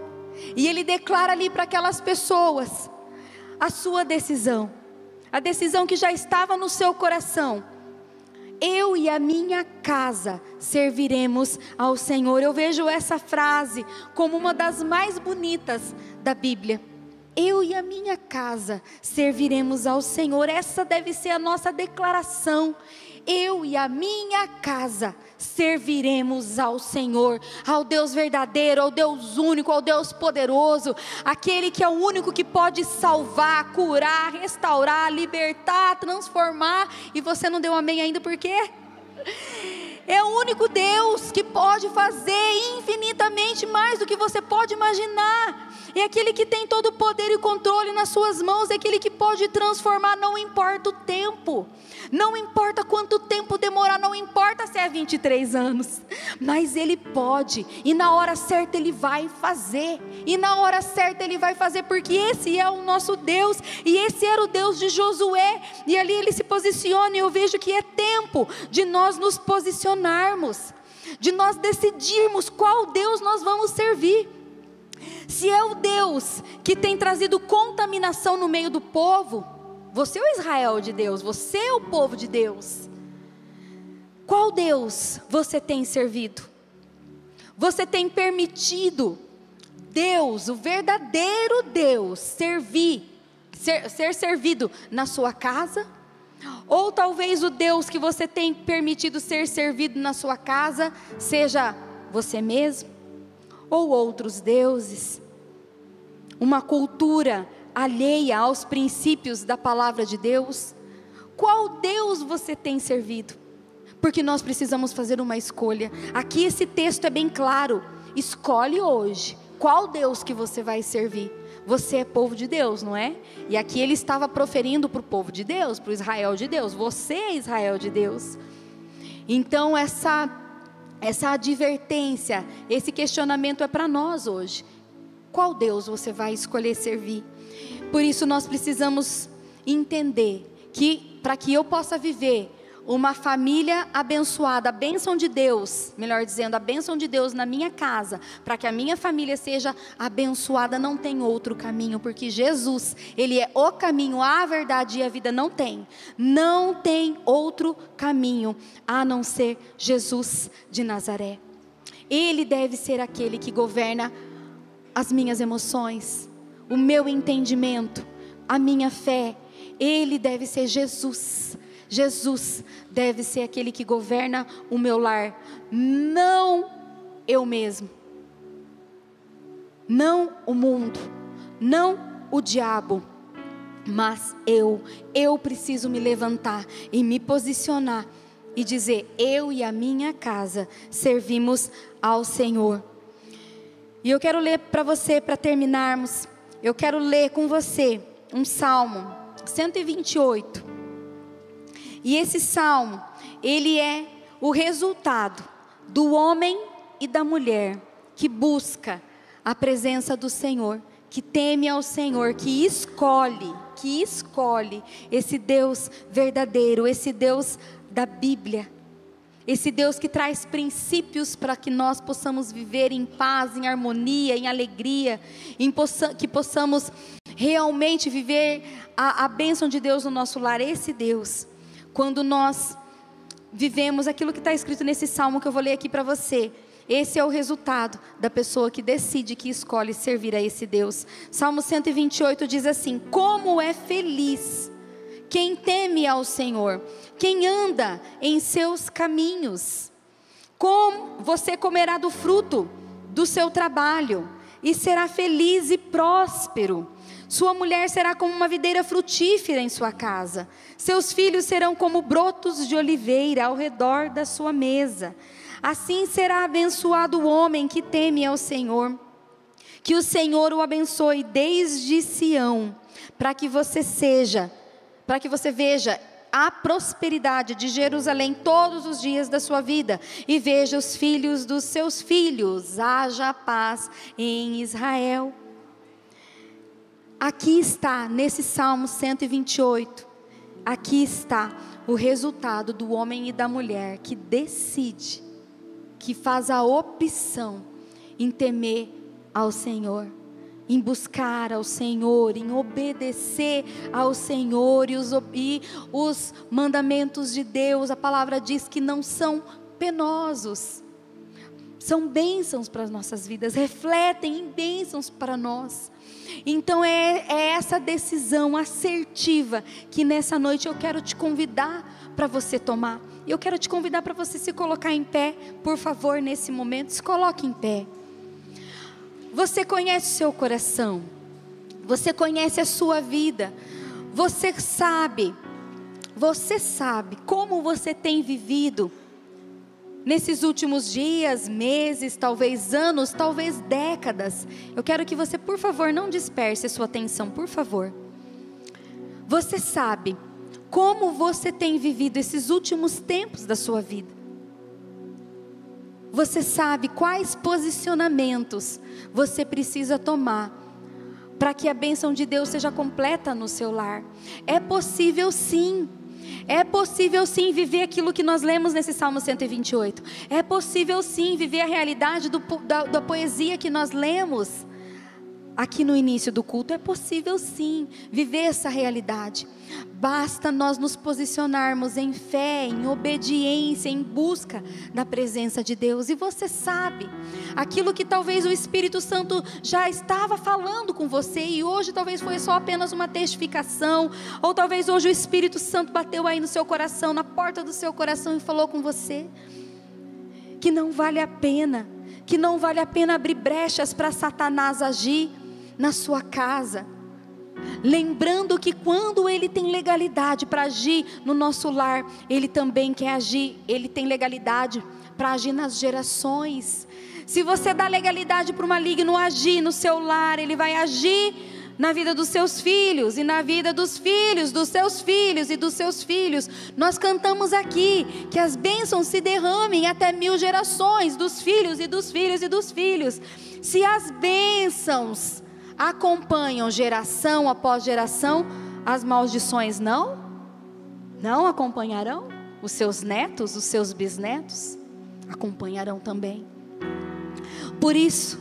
E ele declara ali para aquelas pessoas: a sua decisão, a decisão que já estava no seu coração. Eu e a minha casa serviremos ao Senhor. Eu vejo essa frase como uma das mais bonitas da Bíblia. Eu e a minha casa serviremos ao Senhor. Essa deve ser a nossa declaração. Eu e a minha casa serviremos ao Senhor, ao Deus verdadeiro, ao Deus único, ao Deus poderoso, aquele que é o único que pode salvar, curar, restaurar, libertar, transformar. E você não deu amém ainda por quê? É o único Deus que pode fazer infinitamente mais do que você pode imaginar. É aquele que tem todo o poder e controle nas suas mãos, é aquele que pode transformar, não importa o tempo. Não importa quanto tempo demorar, não importa se é 23 anos, mas Ele pode, e na hora certa Ele vai fazer, e na hora certa Ele vai fazer, porque esse é o nosso Deus, e esse era o Deus de Josué, e ali ele se posiciona, e eu vejo que é tempo de nós nos posicionarmos, de nós decidirmos qual Deus nós vamos servir. Se é o Deus que tem trazido contaminação no meio do povo, você é o Israel de Deus, você é o povo de Deus. Qual Deus você tem servido? Você tem permitido Deus, o verdadeiro Deus, servir, ser, ser servido na sua casa? Ou talvez o Deus que você tem permitido ser servido na sua casa seja você mesmo? Ou outros deuses? Uma cultura alheia aos princípios da palavra de Deus? Qual Deus você tem servido? Porque nós precisamos fazer uma escolha. Aqui esse texto é bem claro. Escolhe hoje qual Deus que você vai servir. Você é povo de Deus, não é? E aqui ele estava proferindo para o povo de Deus, para o Israel de Deus. Você é Israel de Deus. Então essa essa advertência, esse questionamento é para nós hoje. Qual Deus você vai escolher servir? Por isso nós precisamos entender que para que eu possa viver uma família abençoada, a bênção de Deus, melhor dizendo, a bênção de Deus na minha casa, para que a minha família seja abençoada, não tem outro caminho, porque Jesus, Ele é o caminho, a verdade e a vida, não tem, não tem outro caminho a não ser Jesus de Nazaré. Ele deve ser aquele que governa as minhas emoções, o meu entendimento, a minha fé. Ele deve ser Jesus. Jesus deve ser aquele que governa o meu lar, não eu mesmo, não o mundo, não o diabo, mas eu. Eu preciso me levantar e me posicionar e dizer: eu e a minha casa servimos ao Senhor. E eu quero ler para você, para terminarmos, eu quero ler com você um salmo, 128. E esse salmo, ele é o resultado do homem e da mulher que busca a presença do Senhor, que teme ao Senhor, que escolhe, que escolhe esse Deus verdadeiro, esse Deus da Bíblia. Esse Deus que traz princípios para que nós possamos viver em paz, em harmonia, em alegria, em possa, que possamos realmente viver a, a bênção de Deus no nosso lar. Esse Deus quando nós vivemos aquilo que está escrito nesse salmo que eu vou ler aqui para você. Esse é o resultado da pessoa que decide, que escolhe servir a esse Deus. Salmo 128 diz assim: Como é feliz quem teme ao Senhor, quem anda em seus caminhos. Como você comerá do fruto do seu trabalho e será feliz e próspero. Sua mulher será como uma videira frutífera em sua casa. Seus filhos serão como brotos de oliveira ao redor da sua mesa. Assim será abençoado o homem que teme ao Senhor. Que o Senhor o abençoe desde Sião, para que você seja, para que você veja a prosperidade de Jerusalém todos os dias da sua vida e veja os filhos dos seus filhos. Haja paz em Israel. Aqui está, nesse Salmo 128, aqui está o resultado do homem e da mulher que decide, que faz a opção em temer ao Senhor, em buscar ao Senhor, em obedecer ao Senhor e os, e os mandamentos de Deus. A palavra diz que não são penosos, são bênçãos para as nossas vidas, refletem em bênçãos para nós. Então é, é essa decisão assertiva que nessa noite eu quero te convidar para você tomar. Eu quero te convidar para você se colocar em pé, por favor, nesse momento, se coloque em pé. Você conhece o seu coração, você conhece a sua vida, você sabe, você sabe como você tem vivido nesses últimos dias, meses, talvez anos, talvez décadas. Eu quero que você, por favor, não disperse a sua atenção, por favor. Você sabe como você tem vivido esses últimos tempos da sua vida. Você sabe quais posicionamentos você precisa tomar para que a bênção de Deus seja completa no seu lar. É possível sim é possível sim viver aquilo que nós lemos nesse Salmo 128. É possível sim viver a realidade do, da, da poesia que nós lemos aqui no início do culto. É possível sim viver essa realidade. Basta nós nos posicionarmos em fé, em obediência, em busca da presença de Deus. E você sabe, aquilo que talvez o Espírito Santo já estava falando com você e hoje talvez foi só apenas uma testificação, ou talvez hoje o Espírito Santo bateu aí no seu coração, na porta do seu coração e falou com você que não vale a pena, que não vale a pena abrir brechas para Satanás agir na sua casa Lembrando que quando ele tem legalidade para agir no nosso lar, ele também quer agir, ele tem legalidade para agir nas gerações. Se você dá legalidade para o maligno agir no seu lar, ele vai agir na vida dos seus filhos e na vida dos filhos, dos seus filhos e dos seus filhos. Nós cantamos aqui que as bênçãos se derramem até mil gerações, dos filhos e dos filhos e dos filhos. Se as bênçãos acompanham geração após geração, as maldições não? Não acompanharão? Os seus netos, os seus bisnetos acompanharão também. Por isso,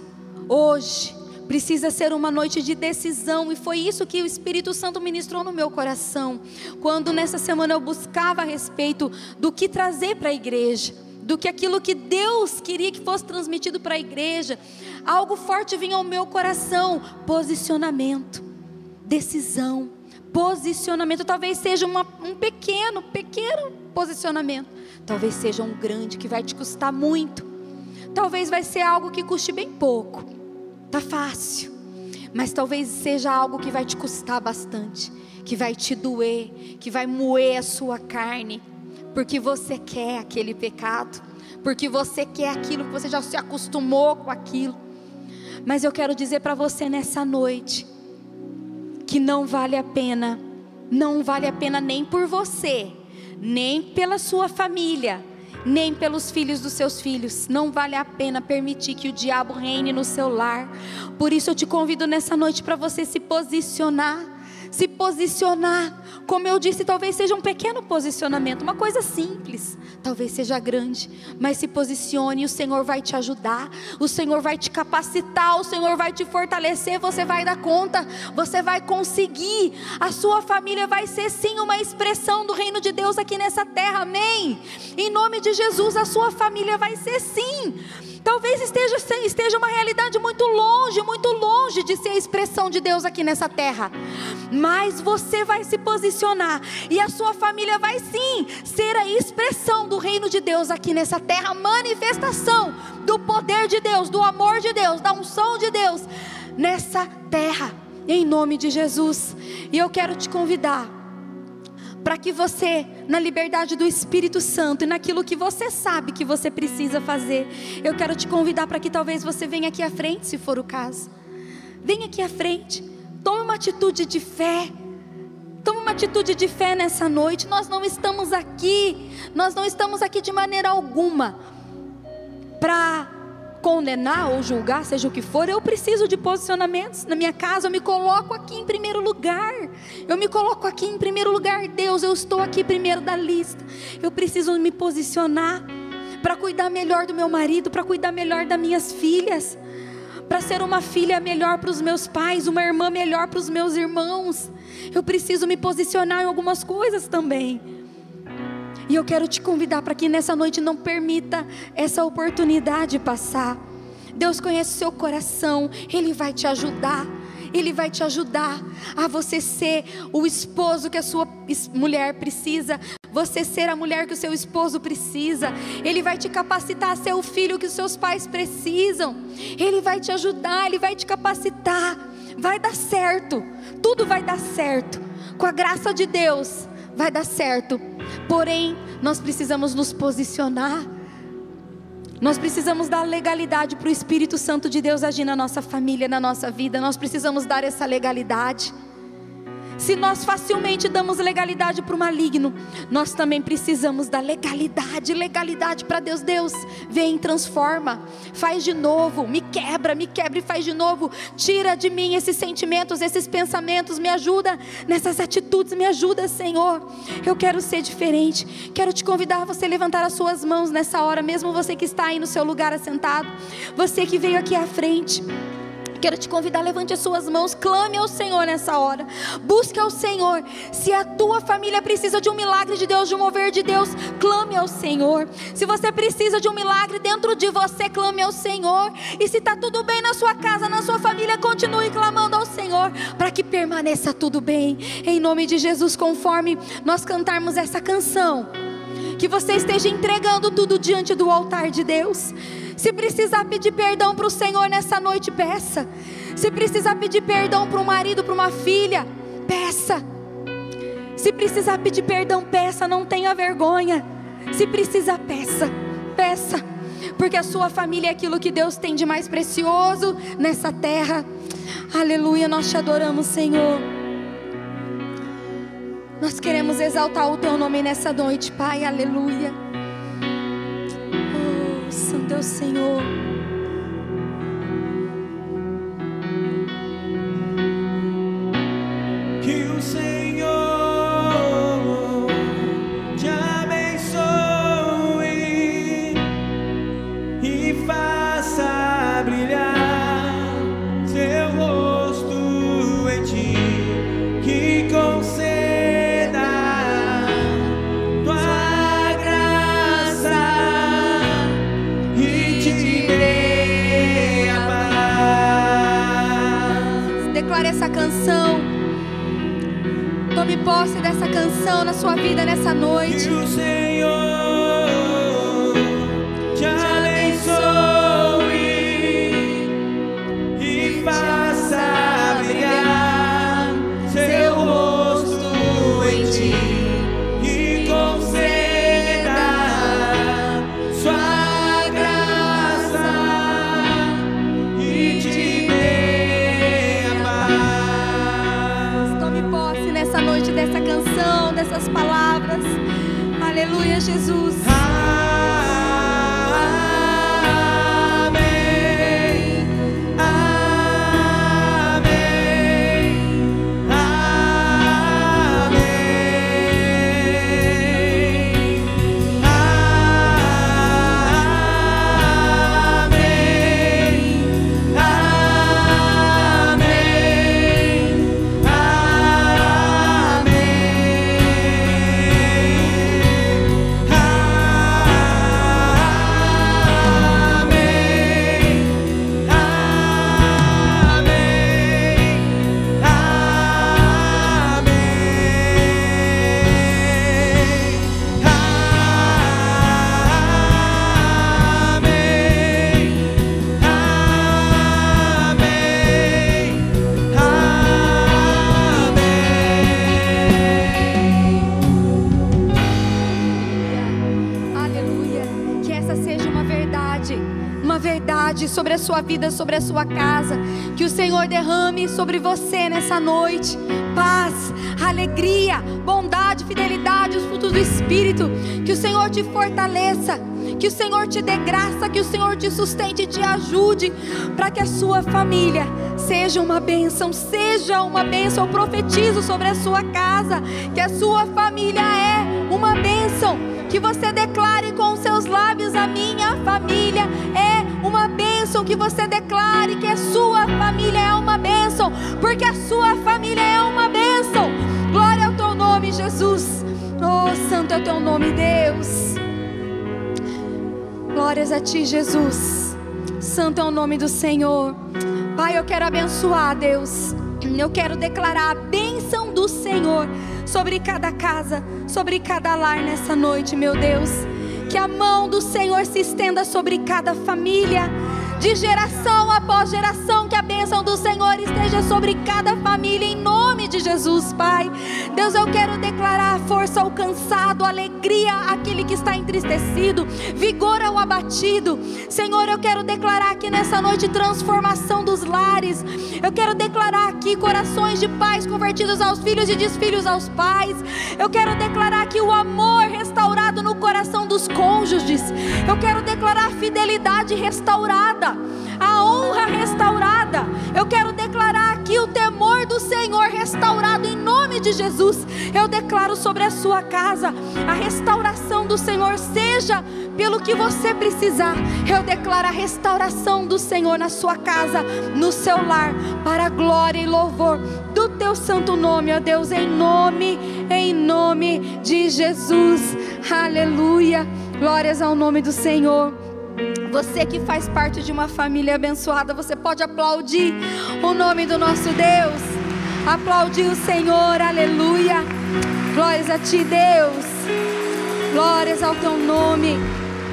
hoje, precisa ser uma noite de decisão, e foi isso que o Espírito Santo ministrou no meu coração, quando nessa semana eu buscava a respeito do que trazer para a igreja, do que aquilo que Deus queria que fosse transmitido para a igreja, algo forte vinha ao meu coração: posicionamento, decisão, posicionamento. Talvez seja uma, um pequeno, pequeno posicionamento, talvez seja um grande que vai te custar muito Talvez vai ser algo que custe bem pouco. Tá fácil. Mas talvez seja algo que vai te custar bastante, que vai te doer, que vai moer a sua carne, porque você quer aquele pecado, porque você quer aquilo, que você já se acostumou com aquilo. Mas eu quero dizer para você nessa noite que não vale a pena, não vale a pena nem por você, nem pela sua família, nem pelos filhos dos seus filhos. Não vale a pena permitir que o diabo reine no seu lar. Por isso eu te convido nessa noite para você se posicionar. Se posicionar, como eu disse, talvez seja um pequeno posicionamento, uma coisa simples, talvez seja grande, mas se posicione, o Senhor vai te ajudar, o Senhor vai te capacitar, o Senhor vai te fortalecer, você vai dar conta, você vai conseguir, a sua família vai ser sim uma expressão do reino de Deus aqui nessa terra, amém? Em nome de Jesus, a sua família vai ser sim. Talvez esteja, esteja uma realidade muito longe, muito longe de ser a expressão de Deus aqui nessa terra. Mas você vai se posicionar e a sua família vai sim ser a expressão do reino de Deus aqui nessa terra, manifestação do poder de Deus, do amor de Deus, da unção de Deus nessa terra, em nome de Jesus. E eu quero te convidar para que você, na liberdade do Espírito Santo e naquilo que você sabe que você precisa fazer, eu quero te convidar para que talvez você venha aqui à frente, se for o caso. Venha aqui à frente, tome uma atitude de fé. Tome uma atitude de fé nessa noite. Nós não estamos aqui, nós não estamos aqui de maneira alguma para condenar ou julgar, seja o que for, eu preciso de posicionamentos. Na minha casa, eu me coloco aqui em primeiro lugar. Eu me coloco aqui em primeiro lugar. Deus, eu estou aqui primeiro da lista. Eu preciso me posicionar para cuidar melhor do meu marido, para cuidar melhor das minhas filhas, para ser uma filha melhor para os meus pais, uma irmã melhor para os meus irmãos. Eu preciso me posicionar em algumas coisas também. E eu quero te convidar para que nessa noite não permita essa oportunidade passar. Deus conhece o seu coração, Ele vai te ajudar. Ele vai te ajudar a você ser o esposo que a sua mulher precisa, você ser a mulher que o seu esposo precisa. Ele vai te capacitar a ser o filho que os seus pais precisam. Ele vai te ajudar, ele vai te capacitar. Vai dar certo. Tudo vai dar certo. Com a graça de Deus, vai dar certo. Porém, nós precisamos nos posicionar. Nós precisamos dar legalidade para o Espírito Santo de Deus agir na nossa família, na nossa vida. Nós precisamos dar essa legalidade. Se nós facilmente damos legalidade para o maligno, nós também precisamos da legalidade, legalidade para Deus. Deus, vem, transforma, faz de novo, me quebra, me quebra e faz de novo. Tira de mim esses sentimentos, esses pensamentos, me ajuda nessas atitudes, me ajuda, Senhor. Eu quero ser diferente. Quero te convidar a você levantar as suas mãos nessa hora, mesmo você que está aí no seu lugar assentado, você que veio aqui à frente. Quero te convidar, levante as suas mãos, clame ao Senhor nessa hora. Busque ao Senhor. Se a tua família precisa de um milagre de Deus, de um mover de Deus, clame ao Senhor. Se você precisa de um milagre dentro de você, clame ao Senhor. E se está tudo bem na sua casa, na sua família, continue clamando ao Senhor para que permaneça tudo bem. Em nome de Jesus, conforme nós cantarmos essa canção, que você esteja entregando tudo diante do altar de Deus. Se precisar pedir perdão para o Senhor nessa noite, peça. Se precisar pedir perdão para um marido, para uma filha, peça. Se precisar pedir perdão, peça, não tenha vergonha. Se precisar, peça, peça. Porque a sua família é aquilo que Deus tem de mais precioso nessa terra. Aleluia, nós te adoramos, Senhor. Nós queremos exaltar o teu nome nessa noite, Pai. Aleluia. Oh, Santo é o Senhor. posse dessa canção na sua vida nessa noite. Uma verdade sobre a sua vida, sobre a sua casa. Que o Senhor derrame sobre você nessa noite paz, alegria, bondade, fidelidade, os frutos do Espírito. Que o Senhor te fortaleça. Que o Senhor te dê graça, que o Senhor te sustente e te ajude para que a sua família seja uma bênção, seja uma bênção. Eu profetizo sobre a sua casa que a sua família é uma bênção. Que você declare com seus lábios: A minha família é uma bênção. Que você declare que a sua família é uma bênção, porque a sua família é uma bênção. Glória ao teu nome, Jesus. Oh, santo é o teu nome, Deus. Glórias a ti, Jesus. Santo é o nome do Senhor. Pai, eu quero abençoar, Deus. Eu quero declarar a bênção do Senhor sobre cada casa, sobre cada lar nessa noite, meu Deus. Que a mão do Senhor se estenda sobre cada família, de geração após geração, que a bênção do Senhor esteja sobre cada família, em nome de Jesus, Pai. Deus, eu quero declarar força ao cansado, alegria àquele que está entristecido, vigor ao abatido. Senhor, eu quero declarar aqui nessa noite transformação dos lares. Eu quero declarar aqui corações de pais convertidos aos filhos e desfilhos aos pais. Eu quero declarar aqui o amor restaurado no coração dos cônjuges. Eu quero declarar fidelidade restaurada, a honra restaurada. Eu quero declarar aqui o temor do Senhor restaurado em nome de Jesus. Eu declaro sobre a sua casa a restauração do Senhor, seja pelo que você precisar. Eu declaro a restauração do Senhor na sua casa, no seu lar, para a glória e louvor do teu santo nome, ó Deus, em nome, em nome de Jesus. Aleluia. Glórias ao nome do Senhor. Você que faz parte de uma família abençoada, você pode aplaudir o nome do nosso Deus. Aplaudir o Senhor, aleluia. Glórias a ti, Deus. Glórias ao teu nome.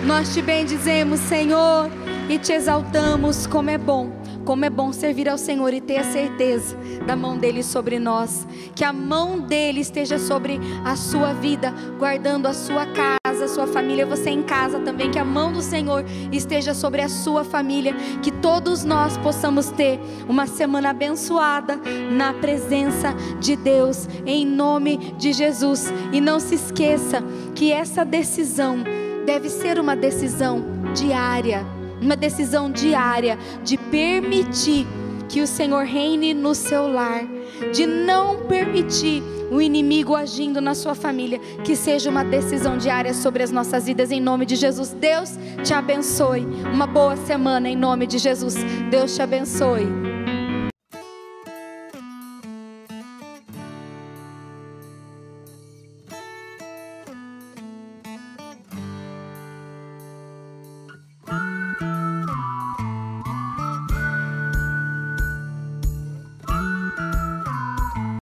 Nós te bendizemos, Senhor, e te exaltamos como é bom Como é bom servir ao Senhor e ter a certeza da mão dele sobre nós. Que a mão dele esteja sobre a sua vida, guardando a sua casa, a sua família, você em casa também. Que a mão do Senhor esteja sobre a sua família. Que todos nós possamos ter uma semana abençoada na presença de Deus, em nome de Jesus. E não se esqueça que essa decisão deve ser uma decisão diária uma decisão diária de permitir que o Senhor reine no seu lar, de não permitir o inimigo agindo na sua família, que seja uma decisão diária sobre as nossas vidas em nome de Jesus. Deus te abençoe. Uma boa semana em nome de Jesus. Deus te abençoe.